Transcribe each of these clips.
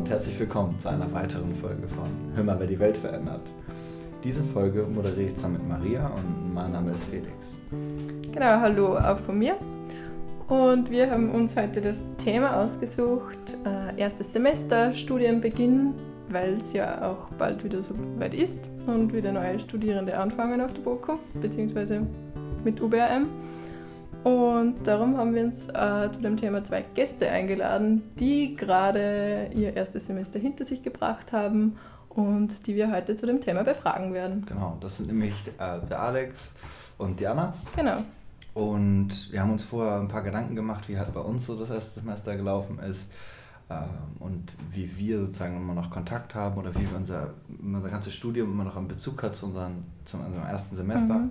und herzlich willkommen zu einer weiteren Folge von Hör mal, wer die Welt verändert. Diese Folge moderiere ich zusammen mit Maria und mein Name ist Felix. Genau, hallo auch von mir. Und wir haben uns heute das Thema ausgesucht, äh, erstes Semester, Studienbeginn, weil es ja auch bald wieder so weit ist und wieder neue Studierende anfangen auf der BOKU, beziehungsweise mit UBRM. Und darum haben wir uns äh, zu dem Thema zwei Gäste eingeladen, die gerade ihr erstes Semester hinter sich gebracht haben und die wir heute zu dem Thema befragen werden. Genau, das sind nämlich äh, der Alex und Diana. Genau. Und wir haben uns vorher ein paar Gedanken gemacht, wie halt bei uns so das erste Semester gelaufen ist ähm, und wie wir sozusagen immer noch Kontakt haben oder wie unser, unser ganzes Studium immer noch einen Bezug hat zu, unseren, zu unserem ersten Semester. Mhm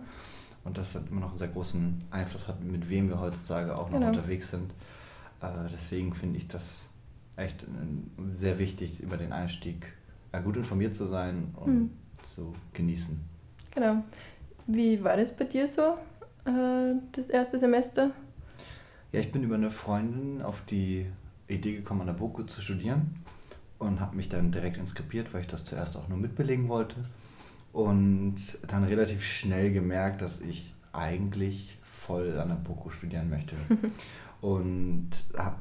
und das hat immer noch einen sehr großen Einfluss hat, mit wem wir heutzutage auch noch genau. unterwegs sind. Äh, deswegen finde ich das echt sehr wichtig, über den Einstieg ja, gut informiert zu sein und hm. zu genießen. Genau. Wie war das bei dir so, äh, das erste Semester? Ja, ich bin über eine Freundin auf die Idee gekommen, an der BOKU zu studieren und habe mich dann direkt inskribiert, weil ich das zuerst auch nur mitbelegen wollte und dann relativ schnell gemerkt, dass ich eigentlich voll an der BOKU studieren möchte. und habe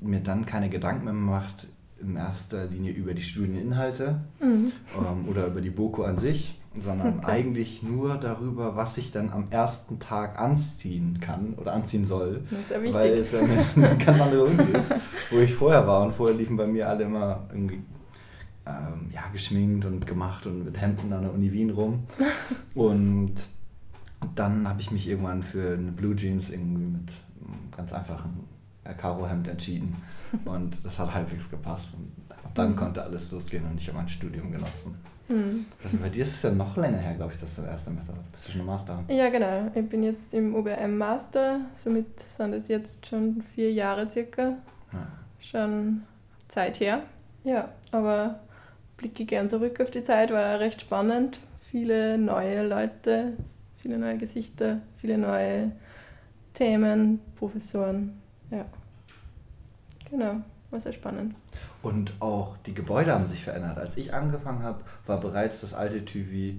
mir dann keine Gedanken mehr gemacht, in erster Linie über die Studieninhalte mhm. ähm, oder über die BOKU an sich, sondern okay. eigentlich nur darüber, was ich dann am ersten Tag anziehen kann oder anziehen soll. Das ist ja wichtig. Weil es ja eine, eine ganz andere Uni ist, wo ich vorher war. Und vorher liefen bei mir alle immer irgendwie ähm, ja, geschminkt und gemacht und mit Hemden an der Uni Wien rum. Und dann habe ich mich irgendwann für eine Blue Jeans irgendwie mit ganz einfachen Karo-Hemd entschieden. Und das hat halbwegs gepasst. Und dann mhm. konnte alles losgehen und ich habe mein Studium genossen. Mhm. Also bei dir ist es ja noch länger her, glaube ich, dass du das erste Semester bist du schon im Master? Ja, genau. Ich bin jetzt im UBM Master, somit sind es jetzt schon vier Jahre circa. Ja. Schon Zeit her. Ja, aber blicke gern zurück auf die Zeit, war recht spannend. Viele neue Leute, viele neue Gesichter, viele neue Themen, Professoren. Ja, genau, war sehr spannend. Und auch die Gebäude haben sich verändert. Als ich angefangen habe, war bereits das alte TÜV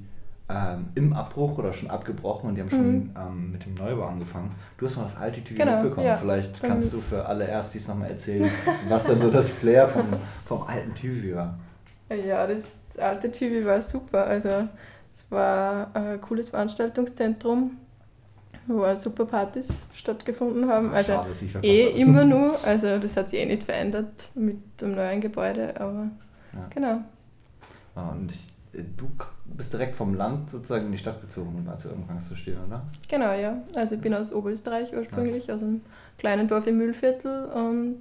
ähm, im Abbruch oder schon abgebrochen und die haben schon mhm. ähm, mit dem Neubau angefangen. Du hast noch das alte TÜV genau, mitbekommen. Ja. Vielleicht kannst du für alle Erstis nochmal erzählen, was denn so das Flair vom, vom alten TÜV war. Ja, das alte Chibi war super. Also es war ein cooles Veranstaltungszentrum, wo super Partys stattgefunden haben. Also Schade, eh immer nur. Also das hat sich eh nicht verändert mit dem neuen Gebäude, aber ja. genau. Ah, und ich, du bist direkt vom Land sozusagen in die Stadt gezogen, um zu irgendwann zu stehen, oder? Genau, ja. Also ich bin aus Oberösterreich ursprünglich, ja. aus einem kleinen Dorf im Mühlviertel und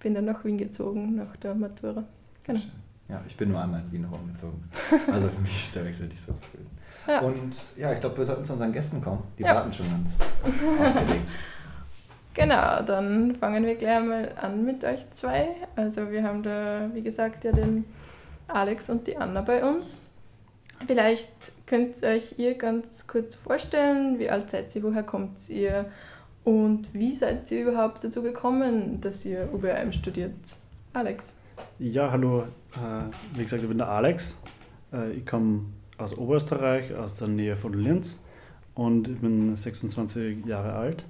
bin dann nach Wien gezogen nach der Matura. Genau. Schön. Ja, ich bin nur einmal in Wien rumgezogen. Also für mich ist der Wechsel nicht so gewesen. Ja. Und ja, ich glaube, wir sollten zu unseren Gästen kommen. Die ja. warten schon ganz aufgeregt. Genau, dann fangen wir gleich mal an mit euch zwei. Also wir haben da, wie gesagt, ja den Alex und die Anna bei uns. Vielleicht könnt ihr euch ihr ganz kurz vorstellen, wie alt seid ihr, woher kommt ihr und wie seid ihr überhaupt dazu gekommen, dass ihr UBM studiert? Alex. Ja, hallo. Äh, wie gesagt, ich bin der Alex. Äh, ich komme aus Oberösterreich, aus der Nähe von Linz und ich bin 26 Jahre alt.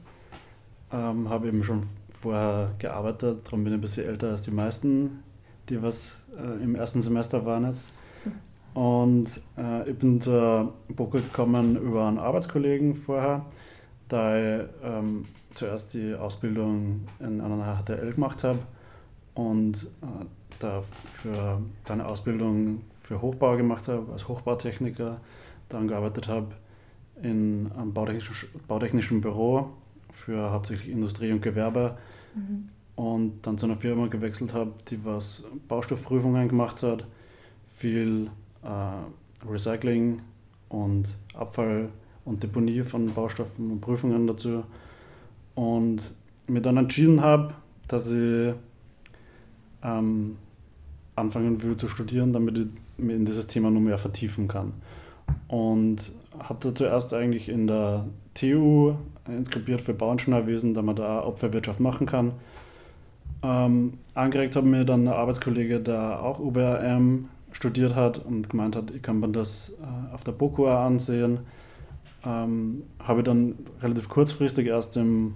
Ähm, habe eben schon vorher gearbeitet, darum bin ich ein bisschen älter als die meisten, die was äh, im ersten Semester waren jetzt. Und äh, ich bin zur BOKU gekommen über einen Arbeitskollegen vorher, da ich ähm, zuerst die Ausbildung in einer HTL gemacht habe und äh, da für eine Ausbildung für Hochbau gemacht habe, als Hochbautechniker, dann gearbeitet habe in einem bautechnischen, bautechnischen Büro für hauptsächlich Industrie und Gewerbe mhm. und dann zu einer Firma gewechselt habe, die was Baustoffprüfungen gemacht hat, viel äh, Recycling und Abfall und Deponie von Baustoffen und Prüfungen dazu und mir dann entschieden habe, dass ich ähm, anfangen will zu studieren, damit ich mich in dieses Thema noch mehr vertiefen kann. Und habe da zuerst eigentlich in der TU inskribiert für Bauingenieurwesen, da man da Opferwirtschaft machen kann. Ähm, angeregt hat mir dann ein Arbeitskollege, der auch UBRM studiert hat und gemeint hat, ich kann mir das äh, auf der BOKU ansehen. Ähm, habe dann relativ kurzfristig erst im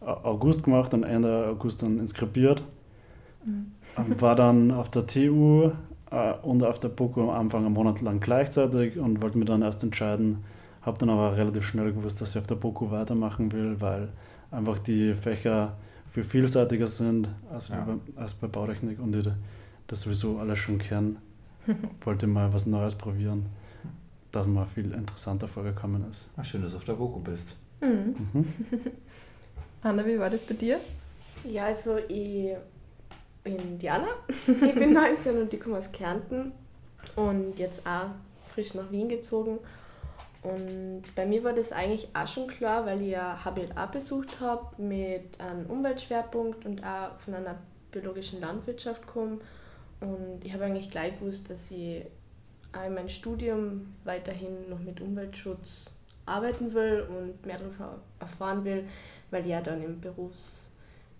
August gemacht und Ende August dann inskribiert. Mhm. Ähm, war dann auf der TU äh, und auf der BOKU am Anfang einen Monat lang gleichzeitig und wollte mir dann erst entscheiden, habe dann aber relativ schnell gewusst, dass ich auf der BOKU weitermachen will, weil einfach die Fächer viel vielseitiger sind als, ja. bei, als bei Bautechnik und ich das sowieso alles schon kennen. wollte mal was Neues probieren, das mal viel interessanter vorgekommen ist. Ach, schön, dass du auf der BOKU bist. Mhm. Mhm. Anna, wie war das bei dir? Ja, also ich bin Diana, ich bin 19 und ich komme aus Kärnten und jetzt auch frisch nach Wien gezogen. Und bei mir war das eigentlich auch schon klar, weil ich ja HBLA besucht habe mit einem Umweltschwerpunkt und auch von einer biologischen Landwirtschaft komme. Und ich habe eigentlich gleich gewusst, dass ich auch in meinem Studium weiterhin noch mit Umweltschutz arbeiten will und mehr darüber erfahren will, weil ich ja dann im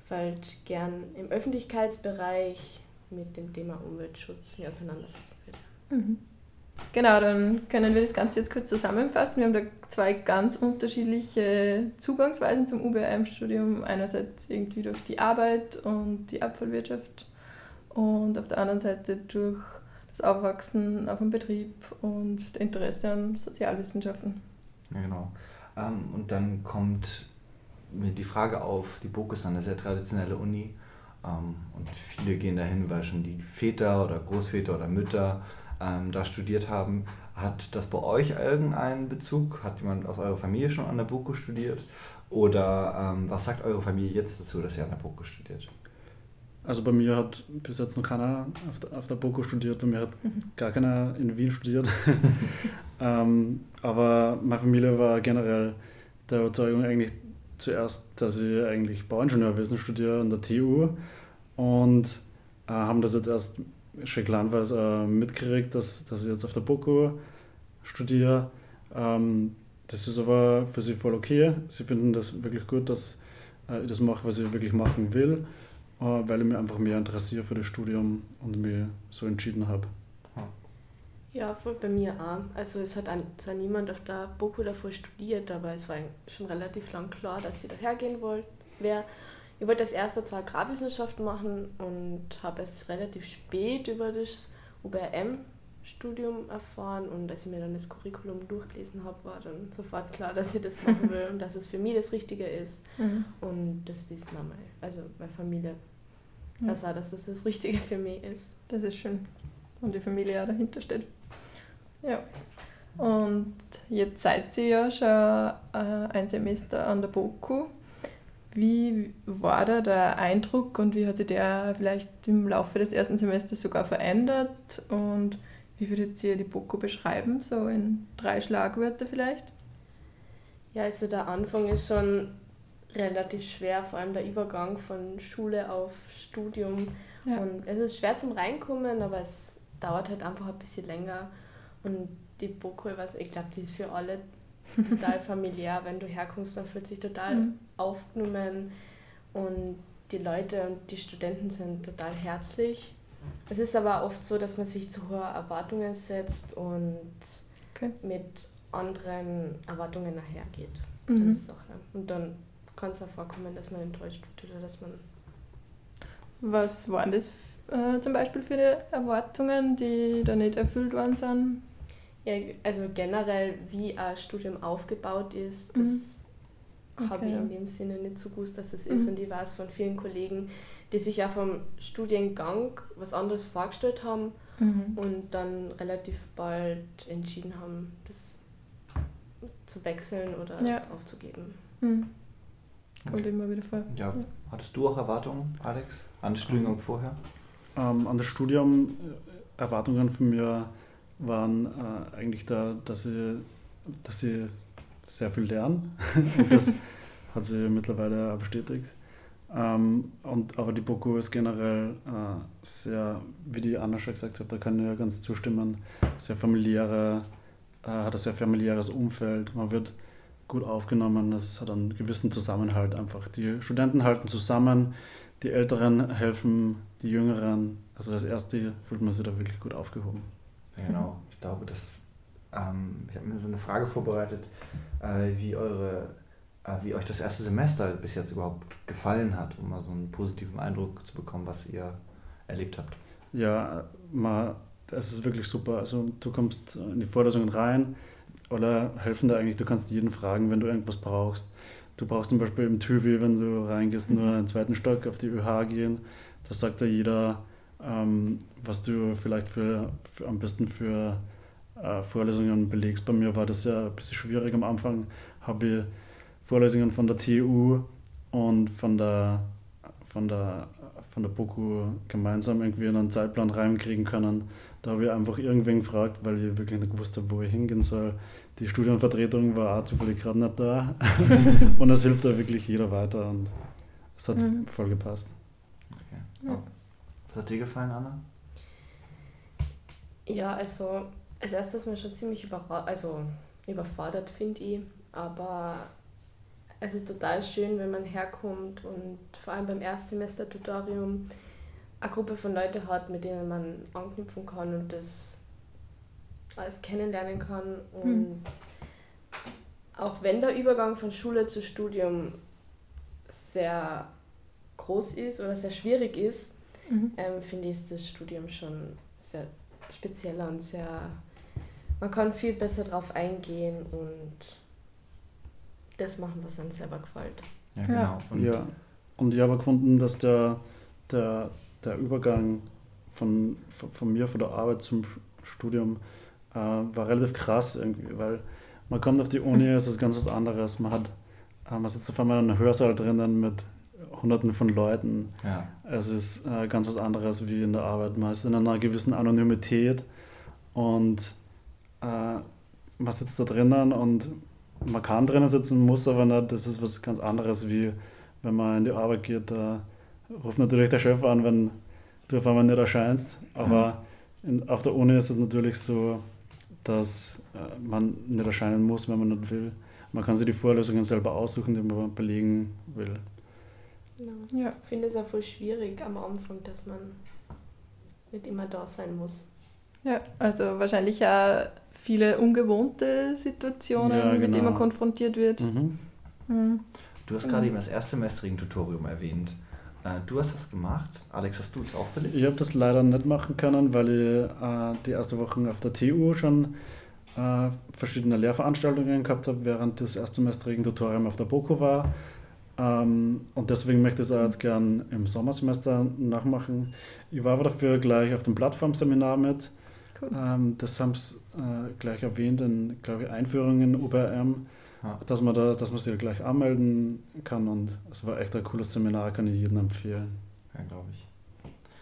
Berufsfeld gern im Öffentlichkeitsbereich mit dem Thema Umweltschutz mich auseinandersetzen will. Mhm. Genau, dann können wir das Ganze jetzt kurz zusammenfassen. Wir haben da zwei ganz unterschiedliche Zugangsweisen zum UBM-Studium. Einerseits irgendwie durch die Arbeit und die Abfallwirtschaft und auf der anderen Seite durch das Aufwachsen auf dem Betrieb und das Interesse an Sozialwissenschaften. Ja, genau. Ähm, und dann kommt mir die Frage auf, die BOK ist eine sehr traditionelle Uni ähm, und viele gehen dahin, weil schon die Väter oder Großväter oder Mütter ähm, da studiert haben. Hat das bei euch irgendeinen Bezug? Hat jemand aus eurer Familie schon an der BOKU studiert? Oder ähm, was sagt eure Familie jetzt dazu, dass ihr an der BOKU studiert? Also bei mir hat bis jetzt noch keiner auf der, auf der BOKU studiert, bei mir hat mhm. gar keiner in Wien studiert. ähm, aber meine Familie war generell der Überzeugung eigentlich zuerst, dass ich eigentlich Bauingenieurwesen studiere an der TU und äh, haben das jetzt erst schon kleinweise äh, mitgekriegt, dass, dass ich jetzt auf der BOKU studiere. Ähm, das ist aber für sie voll okay. Sie finden das wirklich gut, dass äh, ich das mache, was ich wirklich machen will, äh, weil ich mich einfach mehr interessiere für das Studium und mich so entschieden habe. Ja, voll bei mir auch. Also es hat zwar niemand auf der BOKU davor studiert, aber es war schon relativ lang klar, dass sie dahergehen wollte. Ich wollte als erster zwar Agrarwissenschaft machen und habe es relativ spät über das UBRM-Studium erfahren und als ich mir dann das Curriculum durchgelesen habe, war dann sofort klar, dass ich das machen will und dass es für mich das Richtige ist. Mhm. Und das wissen wir mal, also meine Familie weiß auch, dass das das Richtige für mich ist. Das ist schön. Und die Familie auch dahinter steht. Ja. Und jetzt seid ihr ja schon äh, ein Semester an der BOKU. Wie war da der Eindruck und wie hat sich der vielleicht im Laufe des ersten Semesters sogar verändert? Und wie würdet ihr die BOKU beschreiben, so in drei Schlagwörter vielleicht? Ja, also der Anfang ist schon relativ schwer, vor allem der Übergang von Schule auf Studium. Ja. Und es ist schwer zum Reinkommen, aber es dauert halt einfach ein bisschen länger. Und die BOKU, ich glaube, die ist für alle total familiär. Wenn du herkommst, man fühlt sich total mhm. aufgenommen und die Leute und die Studenten sind total herzlich. Es ist aber oft so, dass man sich zu hohe Erwartungen setzt und okay. mit anderen Erwartungen nachhergeht. Mhm. Und dann kann es auch vorkommen, dass man enttäuscht wird oder dass man. Was waren das äh, zum Beispiel für die Erwartungen, die da nicht erfüllt worden sind? Ja, also generell, wie ein Studium aufgebaut ist, das mhm. okay. habe ich in dem Sinne nicht so gewusst, dass es mhm. ist. Und ich weiß von vielen Kollegen, die sich ja vom Studiengang was anderes vorgestellt haben mhm. und dann relativ bald entschieden haben, das zu wechseln oder ja. es aufzugeben. Mhm. Kommt okay. immer wieder vor. Ja. Hattest du auch Erwartungen, Alex, an das Studium mhm. vorher? Ähm, an das Studium äh, Erwartungen von mir waren äh, eigentlich da, dass sie, dass sie sehr viel lernen. das hat sie mittlerweile bestätigt. Ähm, und, aber die BOKU ist generell äh, sehr, wie die Anna schon gesagt hat, da kann ich ja ganz zustimmen, sehr familiäre, äh, hat ein sehr familiäres Umfeld. Man wird gut aufgenommen. Es hat einen gewissen Zusammenhalt einfach. Die Studenten halten zusammen, die Älteren helfen die Jüngeren. Also als Erste fühlt man sich da wirklich gut aufgehoben. Genau. Ich glaube, dass ähm, ich habe mir so eine Frage vorbereitet, äh, wie eure äh, wie euch das erste Semester bis jetzt überhaupt gefallen hat, um mal so einen positiven Eindruck zu bekommen, was ihr erlebt habt. Ja, mal, es ist wirklich super. Also du kommst in die Vorlesungen rein oder helfen da eigentlich, du kannst jeden fragen, wenn du irgendwas brauchst. Du brauchst zum Beispiel im TÜVI, wenn du reingehst, nur einen zweiten Stock auf die ÖH gehen. Da sagt da jeder, ähm, was du vielleicht für, für am besten für äh, Vorlesungen belegst. Bei mir war das ja ein bisschen schwierig am Anfang. Habe ich Vorlesungen von der TU und von der, von der, von der BOKU gemeinsam irgendwie in einen Zeitplan reinkriegen können. Da habe ich einfach irgendwen gefragt, weil ich wirklich nicht gewusst habe, wo ich hingehen soll. Die Studienvertretung war auch zufällig gerade nicht da. und es hilft da wirklich jeder weiter und es hat mhm. voll gepasst. Okay. Ja. Was hat dir gefallen, Anna? Ja, also als erstes mal schon ziemlich also überfordert, finde ich. Aber es ist total schön, wenn man herkommt und vor allem beim Erstsemester-Tutorium eine Gruppe von Leuten hat, mit denen man anknüpfen kann und das alles kennenlernen kann. Und hm. auch wenn der Übergang von Schule zu Studium sehr groß ist oder sehr schwierig ist, mhm. ähm, finde ich, ist das Studium schon sehr spezieller und sehr. Man kann viel besser darauf eingehen und das machen, was einem selber gefällt. Ja, genau. Und, ja. und ich habe gefunden, dass der, der, der Übergang von, von mir, von der Arbeit zum Studium, äh, war relativ krass irgendwie, weil man kommt auf die Uni, es ist ganz was anderes. Man hat, äh, man sitzt auf einmal in einem Hörsaal drinnen mit hunderten von Leuten. Ja. Es ist äh, ganz was anderes wie in der Arbeit. Man ist in einer gewissen Anonymität und äh, man sitzt da drinnen und man kann drinnen sitzen, muss aber nicht. Das ist was ganz anderes, wie wenn man in die Arbeit geht. Da ruft natürlich der Chef an, wenn du auf einmal nicht erscheinst. Aber in, auf der Uni ist es natürlich so, dass äh, man nicht erscheinen muss, wenn man nicht will. Man kann sich die Vorlesungen selber aussuchen, die man belegen will. Genau. Ja. Ich finde es auch voll schwierig am Anfang, dass man nicht immer da sein muss. Ja, also wahrscheinlich auch viele ungewohnte Situationen, ja, genau. mit denen man genau. konfrontiert wird. Mhm. Mhm. Du hast gerade eben das erstsemestrigen Tutorium erwähnt. Äh, du hast das gemacht. Alex, hast du es auch belegt? Ich habe das leider nicht machen können, weil ich äh, die erste Woche auf der TU schon äh, verschiedene Lehrveranstaltungen gehabt habe, während das erstsemestrigen Tutorium auf der BOKU war. Ähm, und deswegen möchte ich es auch jetzt gern im Sommersemester nachmachen. Ich war aber dafür gleich auf dem Plattformseminar mit Cool. Ähm, das haben sie äh, gleich erwähnt in, glaube ich, Einführungen in UBRM, ja. dass man da, dass man sich gleich anmelden kann und es war echt ein cooles Seminar, kann ich jedem empfehlen. Ja, glaube ich.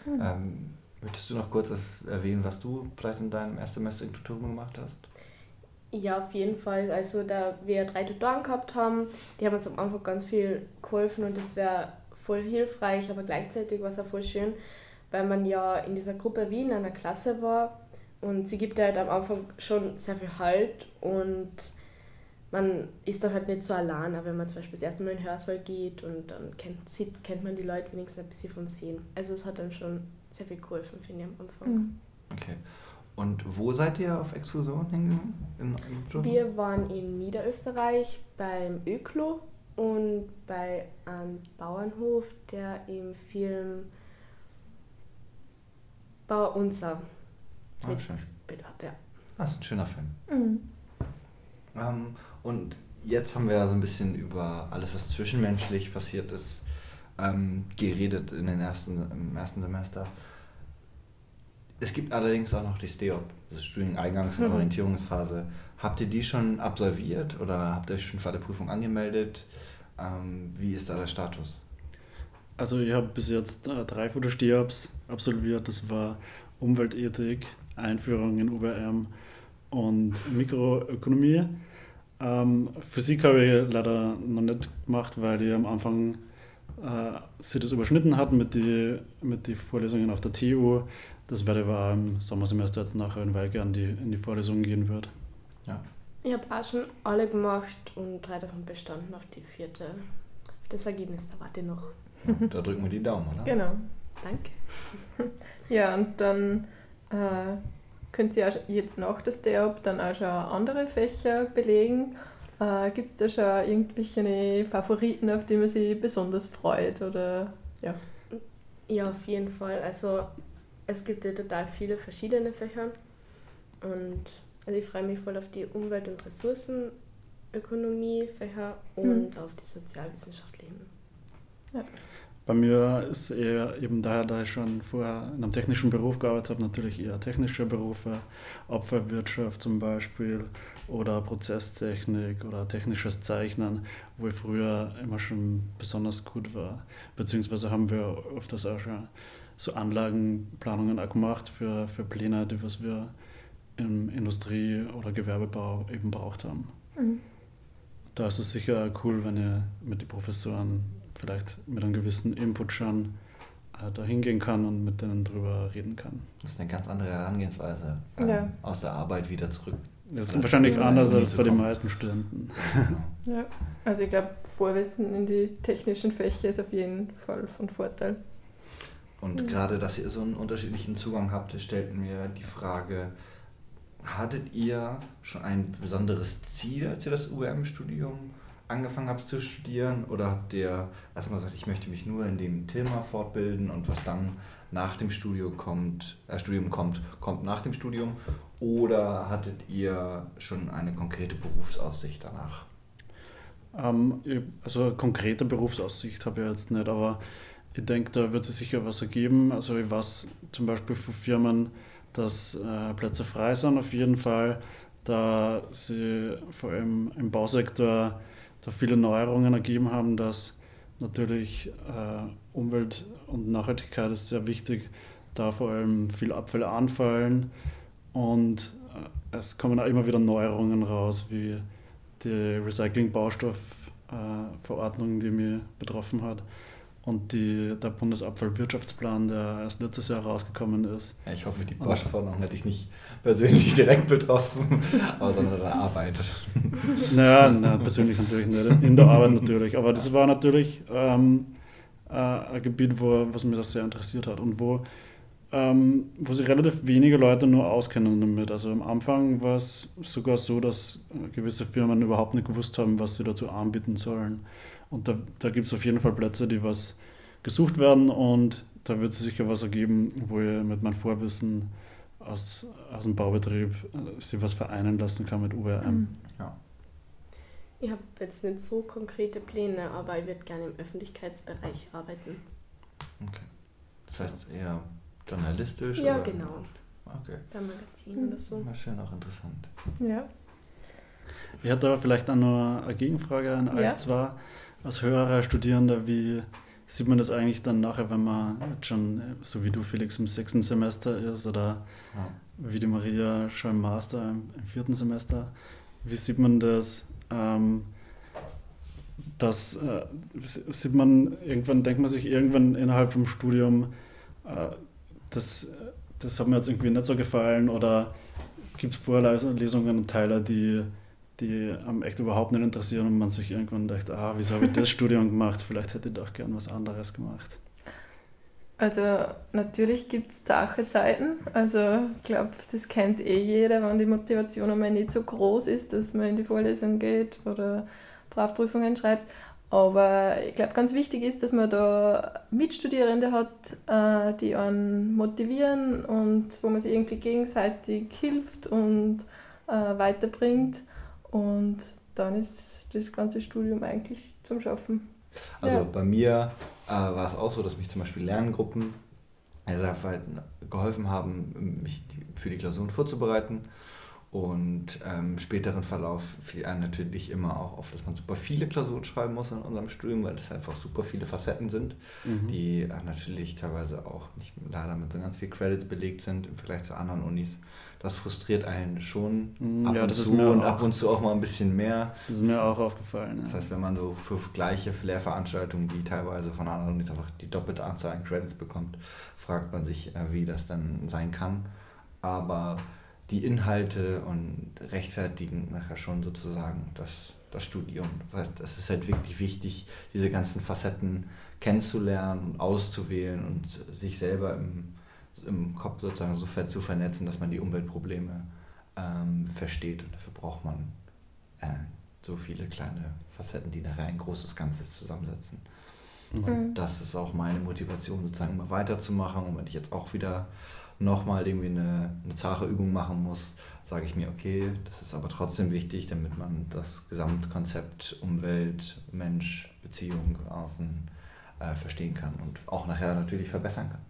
Cool. Ähm, möchtest du noch kurz erwähnen, was du vielleicht in deinem ersten Semester in Tutorium gemacht hast? Ja, auf jeden Fall. Also da wir drei Tutoren gehabt haben, die haben uns am Anfang ganz viel geholfen und das wäre voll hilfreich, aber gleichzeitig war es auch voll schön, weil man ja in dieser Gruppe wie in einer Klasse war und sie gibt halt am Anfang schon sehr viel Halt und man ist dann halt nicht so allein, wenn man zum Beispiel das erste Mal in den Hörsaal geht und dann kennt, sieht, kennt man die Leute wenigstens ein bisschen vom Sehen. Also es hat dann schon sehr viel geholfen, finde ich, am Anfang. Mhm. Okay. Und wo seid ihr auf Exkursion hingegangen? Wir waren in Niederösterreich beim Öklo und bei einem Bauernhof, der im Film Bauer Unser Ah, mitgespielt hat. Ja. Das ist ein schöner Film. Mhm. Ähm, und jetzt haben wir ja so ein bisschen über alles, was zwischenmenschlich passiert ist, ähm, geredet in den ersten, im ersten Semester. Es gibt allerdings auch noch die STEOP, das Studieneingangs- und mhm. Orientierungsphase. Habt ihr die schon absolviert oder habt ihr euch schon für alle Prüfungen angemeldet? Ähm, wie ist da der Status? Also ich habe bis jetzt äh, drei von der STEOPs absolviert. Das war Umweltethik, Einführung in UBM und Mikroökonomie. Ähm, Physik habe ich leider noch nicht gemacht, weil die am Anfang äh, sie das überschnitten hatten mit den mit die Vorlesungen auf der TU. Das werde ich aber im Sommersemester jetzt nachher, weil ich an die, in die Vorlesungen gehen wird. Ja. Ich habe auch schon alle gemacht und drei davon bestanden auf die vierte. Auf das Ergebnis, da warte ich noch. Da drücken wir die Daumen, oder? Genau. Danke. Ja, und dann äh, könnt ihr auch jetzt nach das DEOP dann auch schon andere Fächer belegen. Äh, Gibt es da schon irgendwelche Favoriten, auf die man sich besonders freut? Oder ja. Ja, auf jeden Fall. Also es gibt ja total viele verschiedene Fächer und also ich freue mich voll auf die Umwelt- und Ressourcenökonomie-Fächer und auf die sozialwissenschaftlichen. Bei mir ist eher eben daher, da ich schon vorher in einem technischen Beruf gearbeitet habe, natürlich eher technische Berufe, Abfallwirtschaft zum Beispiel oder Prozesstechnik oder technisches Zeichnen, wo ich früher immer schon besonders gut war. Beziehungsweise haben wir öfters auch schon so Anlagenplanungen auch gemacht für, für Pläne, die was wir im Industrie- oder Gewerbebau eben braucht haben. Mhm. Da ist es sicher cool, wenn ihr mit den Professoren vielleicht mit einem gewissen Input schon äh, da hingehen kann und mit denen drüber reden kann. Das ist eine ganz andere Herangehensweise. ähm, Ja. Aus der Arbeit wieder zurück. Das ist wahrscheinlich anders als bei den meisten Studenten. Genau. ja. Also ich glaube, Vorwissen in die technischen Fächer ist auf jeden Fall von Vorteil. Und Mhm. gerade, dass ihr so einen unterschiedlichen Zugang habt, stellt mir die Frage, hattet ihr schon ein besonderes Ziel, als ihr das UM-Studium angefangen habt zu studieren? Oder habt ihr erstmal gesagt, ich möchte mich nur in dem Thema fortbilden und was dann nach dem Studium kommt, äh, Studium kommt, kommt nach dem Studium? Oder hattet ihr schon eine konkrete Berufsaussicht danach? Ähm, also konkrete Berufsaussicht habe ich jetzt nicht, aber ich denke, da wird sich sicher was ergeben. Also ich weiß zum Beispiel von Firmen, dass äh, Plätze frei sind auf jeden Fall, da sie vor allem im Bausektor da viele Neuerungen ergeben haben, dass natürlich äh, Umwelt und Nachhaltigkeit ist sehr wichtig, da vor allem viel Abfälle anfallen und äh, es kommen auch immer wieder Neuerungen raus, wie die Recycling-Baustoff-Verordnung, die mich betroffen hat. Und die, der Bundesabfallwirtschaftsplan, der erst letztes Jahr rausgekommen ist. Ja, ich hoffe, die Bosch-Verordnung hätte ich nicht persönlich direkt betroffen, aber sondern der Arbeit. Naja, na, persönlich natürlich nicht, in der Arbeit natürlich. Aber das war natürlich ähm, äh, ein Gebiet, wo, was mich das sehr interessiert hat und wo, ähm, wo sich relativ wenige Leute nur auskennen damit. Also am Anfang war es sogar so, dass gewisse Firmen überhaupt nicht gewusst haben, was sie dazu anbieten sollen. Und da, da gibt es auf jeden Fall Plätze, die was gesucht werden und da wird es sicher was ergeben, wo ich mit meinem Vorwissen aus, aus dem Baubetrieb äh, sich was vereinen lassen kann mit URM. Mhm. Ich habe jetzt nicht so konkrete Pläne, aber ich würde gerne im Öffentlichkeitsbereich arbeiten. Okay. Das heißt eher journalistisch? Ja, oder? genau. Okay. Beim Magazin oder so. Na schön, auch interessant. Ja. Ich hätte aber vielleicht auch noch eine Gegenfrage an euch Ja. zwar als höherer Studierender, wie sieht man das eigentlich dann nachher, wenn man schon, äh, so wie du Felix, im sechsten Semester ist oder Ja. wie die Maria schon im Master im, vierten Semester, wie sieht man das, ähm, dass, äh, sieht man, irgendwann denkt man sich irgendwann innerhalb vom Studium, äh, das, das hat mir jetzt irgendwie nicht so gefallen oder gibt es Vorlesungen und Teile, die, die einem echt überhaupt nicht interessieren und man sich irgendwann denkt, ah, wieso habe ich das Studium gemacht? Vielleicht hätte ich doch gern was anderes gemacht. Also natürlich gibt es zache Zeiten. Also ich glaube, das kennt eh jeder, wenn die Motivation einmal nicht so groß ist, dass man in die Vorlesung geht oder Brauchprüfungen schreibt. Aber ich glaube, ganz wichtig ist, dass man da Mitstudierende hat, äh, die einen motivieren und wo man sich irgendwie gegenseitig hilft und äh, weiterbringt. Und dann ist das ganze Studium eigentlich zum Schaffen. Also Ja. bei mir äh, war es auch so, dass mich zum Beispiel Lerngruppen also halt geholfen haben, mich für die Klausuren vorzubereiten. Und ähm, im späteren Verlauf fiel einem natürlich immer auch auf, dass man super viele Klausuren schreiben muss in unserem Studium, weil das einfach super viele Facetten sind, Mhm. die äh, natürlich teilweise auch nicht leider mit so ganz viel Credits belegt sind im Vergleich zu anderen Unis. Das frustriert einen schon Mm, ab ja, und das zu und ab und zu auch mal ein bisschen mehr. Das ist mir auch aufgefallen. Das ja. heißt, wenn man so für gleiche Lehrveranstaltungen, die teilweise von anderen Unis einfach die doppelte Anzahl an Credits bekommt, fragt man sich, äh, wie das dann sein kann. Aber die Inhalte und rechtfertigen nachher schon sozusagen das, das Studium. Das heißt, es ist halt wirklich wichtig, diese ganzen Facetten kennenzulernen und auszuwählen und sich selber im, im Kopf sozusagen so zu vernetzen, dass man die Umweltprobleme ähm, versteht. Und dafür braucht man äh, so viele kleine Facetten, die nachher ein großes Ganzes zusammensetzen. Mhm. Und das ist auch meine Motivation, sozusagen immer weiterzumachen. Und wenn ich jetzt auch wieder nochmal irgendwie eine, eine zahre Übung machen muss, sage ich mir, okay, das ist aber trotzdem wichtig, damit man das Gesamtkonzept Umwelt, Mensch, Beziehung, Außen äh, verstehen kann und auch nachher natürlich verbessern kann.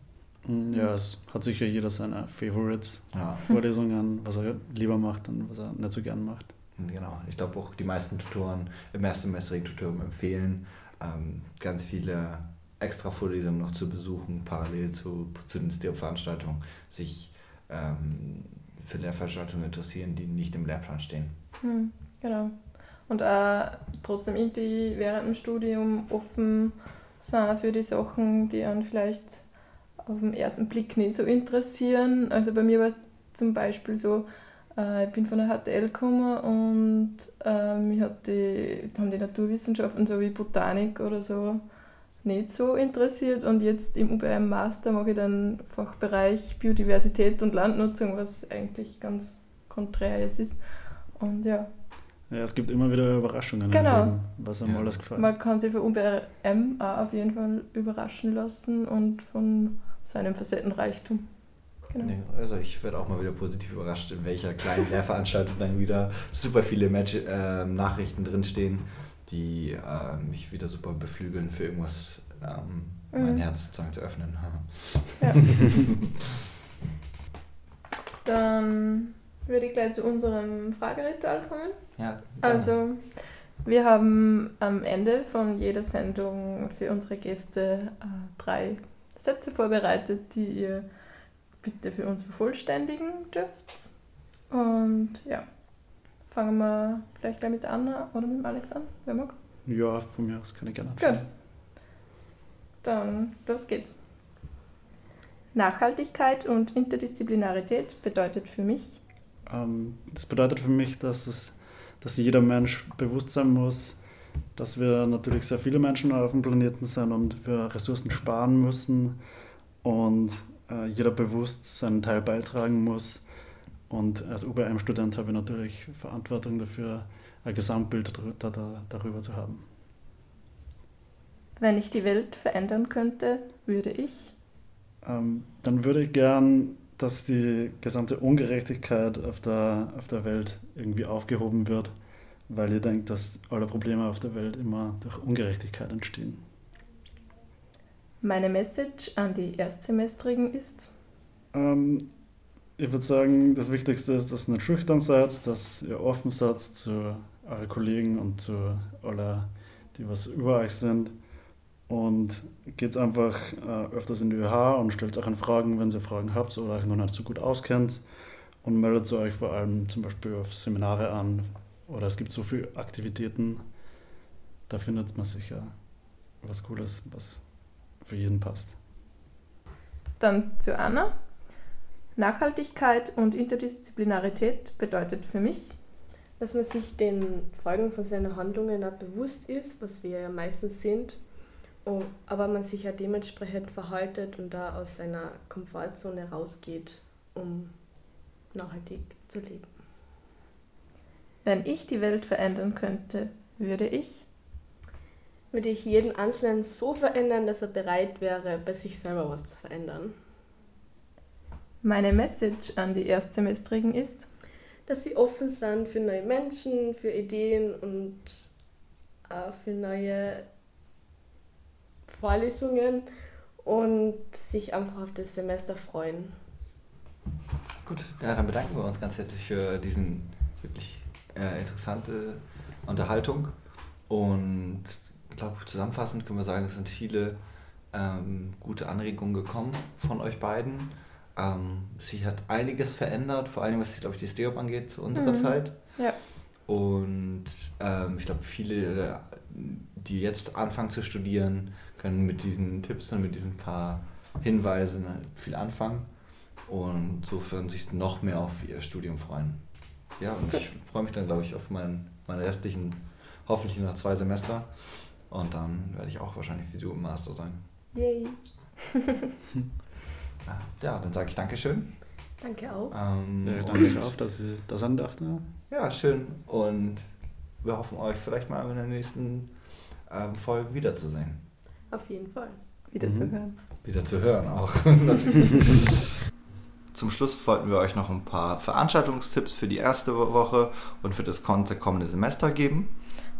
Ja, es hat sicher jeder seine Favorites, ja. Vorlesungen, was er lieber macht und was er nicht so gern macht. Genau, ich glaube auch die meisten Tutoren im erstsemestrigen Tutorium empfehlen, ähm, ganz viele extra Vorlesungen noch zu besuchen, parallel zu, zu den STEOP-Veranstaltungen, sich ähm, für Lehrveranstaltungen interessieren, die nicht im Lehrplan stehen. Hm, genau. Und äh, trotzdem irgendwie während dem Studium offen sein für die Sachen, die einen vielleicht auf den ersten Blick nicht so interessieren. Also bei mir war es zum Beispiel so, äh, ich bin von der HTL gekommen und äh, mich hat die, haben die Naturwissenschaften so wie Botanik oder so nicht so interessiert und jetzt im UBM Master mache ich dann Fachbereich Biodiversität und Landnutzung, was eigentlich ganz konträr jetzt ist. Und ja. Ja, es gibt immer wieder Überraschungen, genau. Leben, was einem ja. alles gefällt. Man kann sich für UBM auch auf jeden Fall überraschen lassen und von seinem Facettenreichtum. Genau. also ich werde auch mal wieder positiv überrascht, in welcher kleinen Lehrveranstaltung dann wieder super viele Match, äh, Nachrichten drinstehen die äh, mich wieder super beflügeln für irgendwas, ähm, mhm. mein Herz sozusagen zu öffnen. Ja. Dann würde ich gleich zu unserem Frageritual kommen. Ja. Also, wir haben am Ende von jeder Sendung für unsere Gäste äh, drei Sätze vorbereitet, die ihr bitte für uns vervollständigen dürft. Und ja, Fangen wir vielleicht gleich mit Anna oder mit Alex an, wer mag? Ja, von mir aus kann ich gerne anfangen. Gut. Dann los geht's. Nachhaltigkeit und Interdisziplinarität bedeutet für mich? Ähm, das bedeutet für mich, dass, es, dass jeder Mensch bewusst sein muss, dass wir natürlich sehr viele Menschen auf dem Planeten sind und wir Ressourcen sparen müssen und äh, jeder bewusst seinen Teil beitragen muss und als UBM-Student habe ich natürlich Verantwortung dafür, ein Gesamtbild darüber zu haben. Wenn ich die Welt verändern könnte, würde ich? Ähm, dann würde ich gern, dass die gesamte Ungerechtigkeit auf der, auf der Welt irgendwie aufgehoben wird, weil ich denke, dass alle Probleme auf der Welt immer durch Ungerechtigkeit entstehen. Meine Message an die Erstsemestrigen ist? Ähm, ich würde sagen, das Wichtigste ist, dass ihr nicht schüchtern seid, dass ihr offen seid zu euren Kollegen und zu allen, die was über euch sind. Und geht einfach äh, öfters in die ÖH und stellt euch Fragen, wenn ihr Fragen habt oder euch noch nicht so gut auskennt. Und meldet euch vor allem zum Beispiel auf Seminare an. Oder es gibt so viele Aktivitäten, da findet man sicher was Cooles, was für jeden passt. Dann zu Anna. Nachhaltigkeit und Interdisziplinarität bedeutet für mich, dass man sich den Folgen von seinen Handlungen auch bewusst ist, was wir ja meistens sind, aber man sich ja dementsprechend verhaltet und da aus seiner Komfortzone rausgeht, um nachhaltig zu leben. Wenn ich die Welt verändern könnte, würde ich? Würde ich jeden Einzelnen so verändern, dass er bereit wäre, bei sich selber was zu verändern. Meine Message an die Erstsemestrigen ist, dass sie offen sind für neue Menschen, für Ideen und äh, für neue Vorlesungen und sich einfach auf das Semester freuen. Gut, ja, dann bedanken wir uns ganz herzlich für diesen wirklich äh, interessante Unterhaltung und ich glaube, zusammenfassend können wir sagen, es sind viele ähm, gute Anregungen gekommen von euch beiden ähm, sie hat einiges verändert, vor allem was, glaube ich, die Steop angeht zu unserer mhm. Zeit. Ja. Und ähm, ich glaube, viele, die jetzt anfangen zu studieren, können mit diesen Tipps und mit diesen paar Hinweisen viel anfangen. und sofern sich noch mehr auf ihr Studium freuen. Ja, und ich freue mich dann, glaube ich, auf meinen, meine restlichen, hoffentlich noch zwei Semester. Und dann werde ich auch wahrscheinlich du im Master sein. Yay. ja, dann sage ich Dankeschön. Danke auch. Ähm, Ja, danke auch, dass ich da sein durfte. Ja, schön. Und wir hoffen, euch vielleicht mal in der nächsten ähm, Folge wiederzusehen. Auf jeden Fall. Wieder Mhm. zu hören. Wieder zu hören auch. Zum Schluss wollten wir euch noch ein paar Veranstaltungstipps für die erste Woche und für das kommende Semester geben.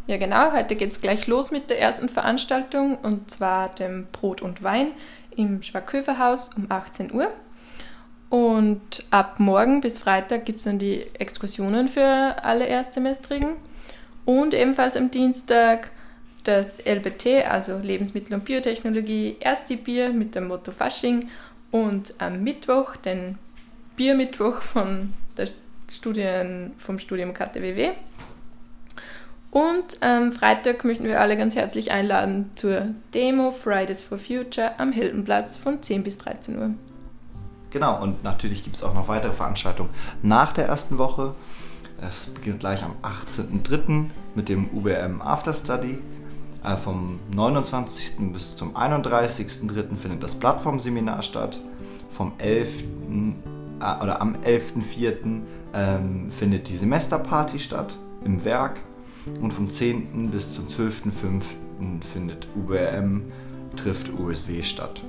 Ja, genau. Heute geht es gleich los mit der ersten Veranstaltung und zwar dem Brot und Wein im Schwackhöferhaus um 18 Uhr. Und ab morgen bis Freitag gibt es dann die Exkursionen für alle Erstsemestrigen. Und ebenfalls am Dienstag das LBT, also Lebensmittel- und Biotechnologie, Ersti Bier mit dem Motto Fasching. Und am Mittwoch den Biermittwoch von der Studien, vom Studium KTWW. Und am Freitag möchten wir alle ganz herzlich einladen zur Demo Fridays for Future am Hildenplatz von 10 bis 13 Uhr. Genau, und natürlich gibt es auch noch weitere Veranstaltungen nach der ersten Woche. Es beginnt gleich am 18.03. mit dem UBM After Study. Äh, Vom 29. bis zum 31.03. findet das Plattformseminar statt. Vom 11. äh, oder am 11.04. Ähm, findet die Semesterparty statt im Werk. Und vom 10. bis zum 12.05. findet UBM trifft USW statt.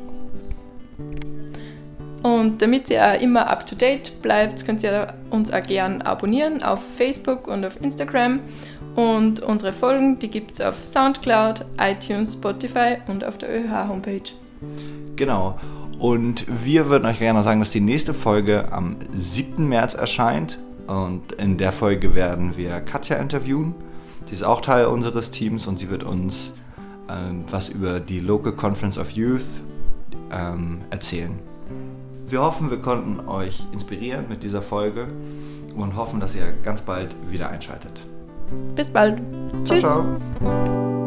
Und damit ihr auch immer up to date bleibt, könnt ihr uns auch gern abonnieren auf Facebook und auf Instagram. Und unsere Folgen, die gibt es auf Soundcloud, iTunes, Spotify und auf der ÖH-Homepage. Genau. Und wir würden euch gerne sagen, dass die nächste Folge am 7. März erscheint. Und in der Folge werden wir Katja interviewen. Sie ist auch Teil unseres Teams und sie wird uns ähm, was über die Local Conference of Youth ähm, erzählen. Wir hoffen, wir konnten euch inspirieren mit dieser Folge und hoffen, dass ihr ganz bald wieder einschaltet. Bis bald. Tschüss. Ciao, ciao.